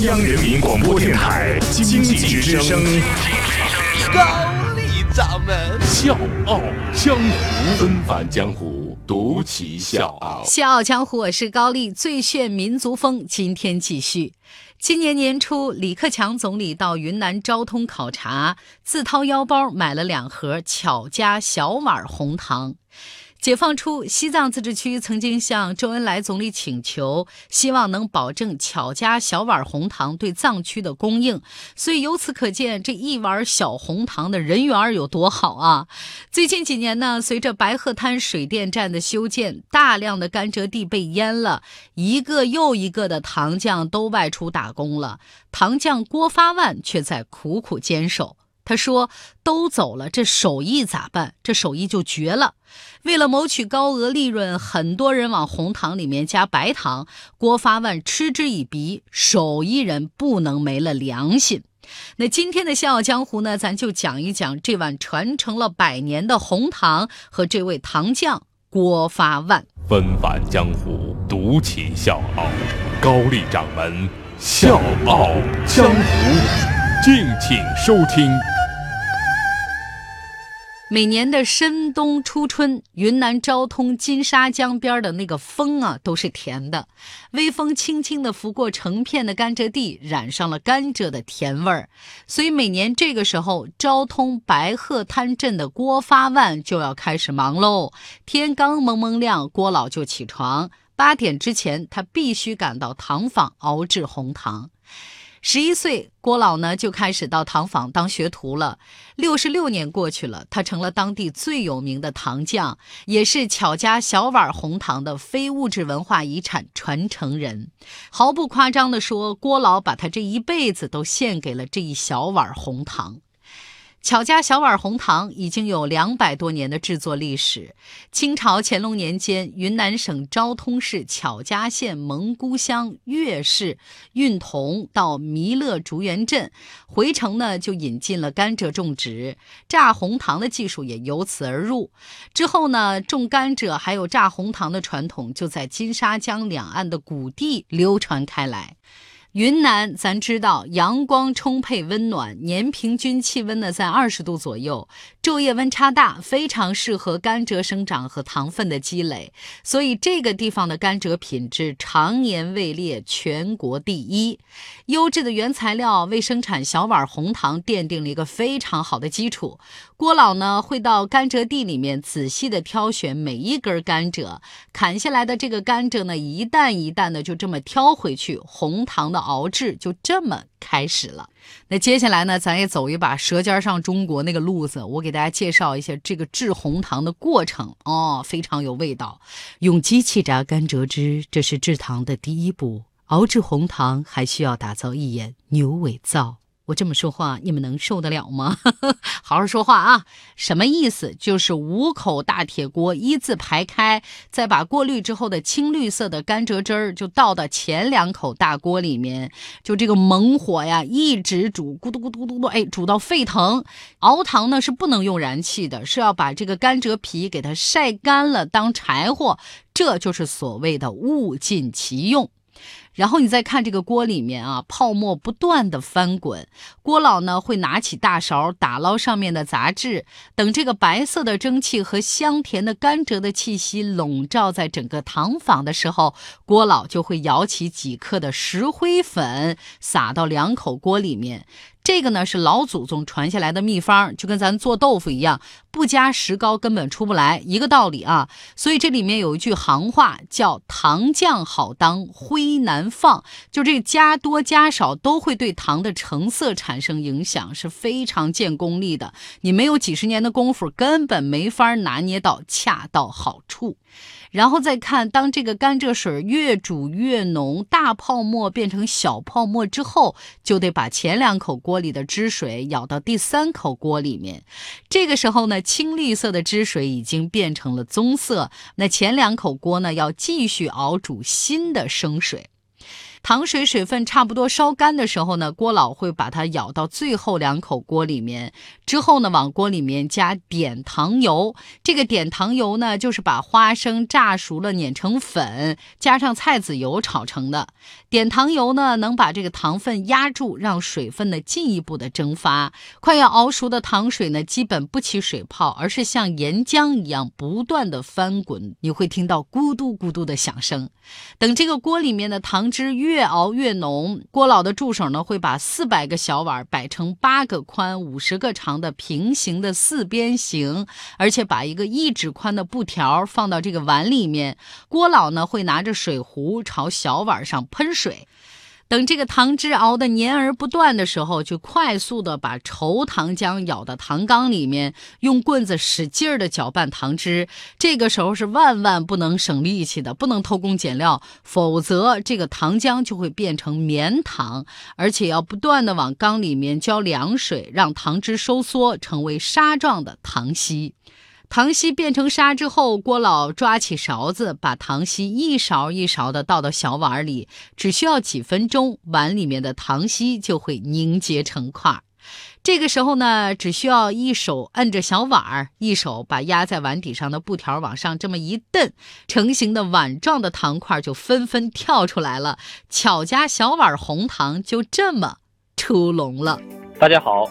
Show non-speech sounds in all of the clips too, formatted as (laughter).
央人民广播电台经济之声，高丽掌门笑傲江湖，纷返江湖，独骑笑傲。笑傲江湖，我是高丽，最炫民族风。今天继续。今年年初，李克强总理到云南昭通考察，自掏腰包买了两盒巧家小碗红糖。解放初，西藏自治区曾经向周恩来总理请求，希望能保证巧家小碗红糖对藏区的供应。所以由此可见，这一碗小红糖的人缘有多好啊！最近几年呢，随着白鹤滩水电站的修建，大量的甘蔗地被淹了，一个又一个的糖匠都外出打工了，糖匠郭发万却在苦苦坚守。他说：“都走了，这手艺咋办？这手艺就绝了。为了谋取高额利润，很多人往红糖里面加白糖。郭发万嗤之以鼻，手艺人不能没了良心。那今天的《笑傲江湖》呢，咱就讲一讲这碗传承了百年的红糖和这位糖匠郭发万。纷繁江湖，独起笑傲，高丽掌门笑傲江湖，敬请收听。”每年的深冬初春，云南昭通金沙江边的那个风啊，都是甜的。微风轻轻地拂过成片的甘蔗地，染上了甘蔗的甜味儿。所以每年这个时候，昭通白鹤滩镇的郭发万就要开始忙喽。天刚蒙蒙亮，郭老就起床，八点之前他必须赶到糖坊熬制红糖。十一岁，郭老呢就开始到糖坊当学徒了。六十六年过去了，他成了当地最有名的糖匠，也是巧家小碗红糖的非物质文化遗产传承人。毫不夸张地说，郭老把他这一辈子都献给了这一小碗红糖。巧家小碗红糖已经有两百多年的制作历史。清朝乾隆年间，云南省昭通市巧家县蒙古乡岳氏运铜到弥勒竹园镇，回城呢就引进了甘蔗种植，榨红糖的技术也由此而入。之后呢，种甘蔗还有榨红糖的传统就在金沙江两岸的谷地流传开来。云南，咱知道阳光充沛、温暖，年平均气温呢在二十度左右，昼夜温差大，非常适合甘蔗生长和糖分的积累。所以这个地方的甘蔗品质常年位列全国第一。优质的原材料为生产小碗红糖奠定了一个非常好的基础。郭老呢会到甘蔗地里面仔细的挑选每一根甘蔗，砍下来的这个甘蔗呢一担一担的就这么挑回去，红糖的熬制就这么开始了。那接下来呢，咱也走一把《舌尖上中国》那个路子，我给大家介绍一下这个制红糖的过程哦，非常有味道。用机器榨甘蔗汁，这是制糖的第一步。熬制红糖还需要打造一眼牛尾皂。我这么说话，你们能受得了吗？(laughs) 好好说话啊！什么意思？就是五口大铁锅一字排开，再把过滤之后的青绿色的甘蔗汁儿就倒到前两口大锅里面，就这个猛火呀，一直煮，咕嘟咕嘟嘟嘟，哎，煮到沸腾。熬糖呢是不能用燃气的，是要把这个甘蔗皮给它晒干了当柴火，这就是所谓的物尽其用。然后你再看这个锅里面啊，泡沫不断的翻滚。郭老呢会拿起大勺打捞上面的杂质，等这个白色的蒸汽和香甜的甘蔗的气息笼罩在整个糖坊的时候，郭老就会舀起几克的石灰粉撒到两口锅里面。这个呢是老祖宗传下来的秘方，就跟咱做豆腐一样，不加石膏根本出不来，一个道理啊。所以这里面有一句行话叫“糖酱好当灰难放”，就这加多加少都会对糖的成色产生影响，是非常见功力的。你没有几十年的功夫，根本没法拿捏到恰到好处。然后再看，当这个甘蔗水越煮越浓，大泡沫变成小泡沫之后，就得把前两口锅里的汁水舀到第三口锅里面。这个时候呢，青绿色的汁水已经变成了棕色，那前两口锅呢，要继续熬煮新的生水。糖水水分差不多烧干的时候呢，郭老会把它舀到最后两口锅里面，之后呢，往锅里面加点糖油。这个点糖油呢，就是把花生炸熟了碾成粉，加上菜籽油炒成的。点糖油呢，能把这个糖分压住，让水分呢进一步的蒸发。快要熬熟的糖水呢，基本不起水泡，而是像岩浆一样不断的翻滚，你会听到咕嘟咕嘟的响声。等这个锅里面的糖汁越越熬越浓，郭老的助手呢会把四百个小碗摆成八个宽、五十个长的平行的四边形，而且把一个一指宽的布条放到这个碗里面。郭老呢会拿着水壶朝小碗上喷水。等这个糖汁熬得黏而不断的时候，就快速的把稠糖浆舀到糖缸里面，用棍子使劲儿的搅拌糖汁。这个时候是万万不能省力气的，不能偷工减料，否则这个糖浆就会变成绵糖。而且要不断的往缸里面浇凉水，让糖汁收缩，成为沙状的糖稀。糖稀变成沙之后，郭老抓起勺子，把糖稀一勺一勺的倒到小碗里，只需要几分钟，碗里面的糖稀就会凝结成块。这个时候呢，只需要一手摁着小碗儿，一手把压在碗底上的布条往上这么一蹬，成型的碗状的糖块就纷纷跳出来了。巧家小碗红糖就这么出笼了。大家好。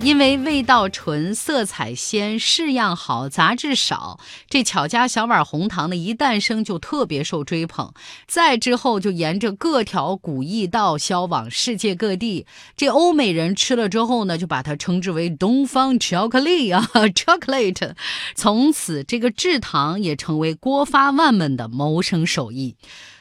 因为味道纯、色彩鲜、式样好、杂质少，这巧家小碗红糖呢一诞生就特别受追捧。再之后就沿着各条古驿道销往世界各地。这欧美人吃了之后呢，就把它称之为东方 (laughs) 巧克力啊，chocolate。从此，这个制糖也成为郭发万们的谋生手艺。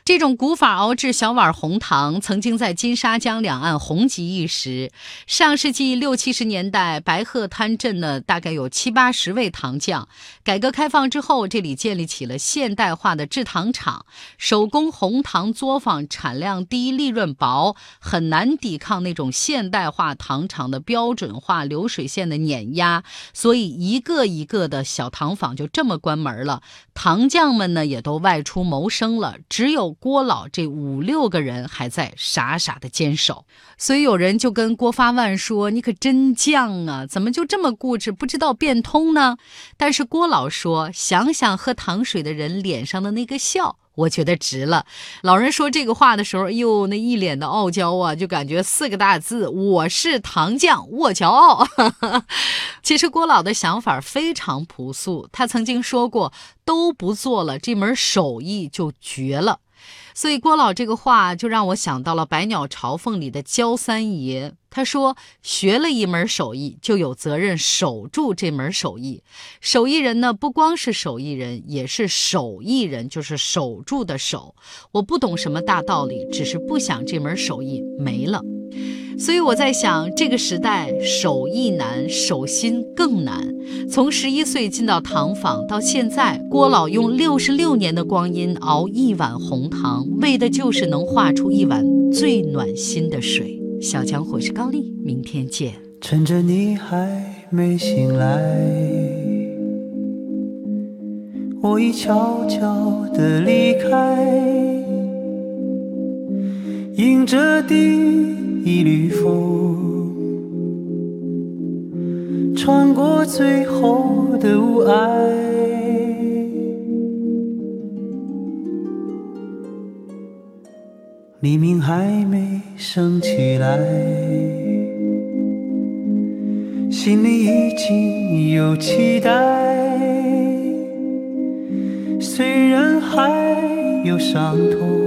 这种古法熬制小碗红糖，曾经在金沙江两岸红极一时。上世纪六七十年代，白鹤滩镇呢，大概有七八十位糖匠。改革开放之后，这里建立起了现代化的制糖厂。手工红糖作坊产量低、利润薄，很难抵抗那种现代化糖厂的标准化流水线的碾压，所以一个一个的小糖坊就这么关门了。糖匠们呢，也都外出谋生了，只有。郭老这五六个人还在傻傻的坚守，所以有人就跟郭发万说：“你可真犟啊，怎么就这么固执，不知道变通呢？”但是郭老说：“想想喝糖水的人脸上的那个笑。”我觉得值了。老人说这个话的时候，哎呦，那一脸的傲娇啊，就感觉四个大字：我是糖匠，我骄傲。(laughs) 其实郭老的想法非常朴素，他曾经说过：都不做了，这门手艺就绝了。所以郭老这个话就让我想到了《百鸟朝凤》里的焦三爷。他说：“学了一门手艺，就有责任守住这门手艺。手艺人呢，不光是手艺人，也是手艺人，就是守住的守。我不懂什么大道理，只是不想这门手艺没了。所以我在想，这个时代手艺难，手心更难。从十一岁进到糖坊到现在，郭老用六十六年的光阴熬一碗红糖，为的就是能化出一碗最暖心的水。”小强，我是高丽，明天见。趁着你还没醒来，我已悄悄地离开，迎着第一缕风，穿过最后的雾霭。黎明还没升起来，心里已经有期待。虽然还有伤痛，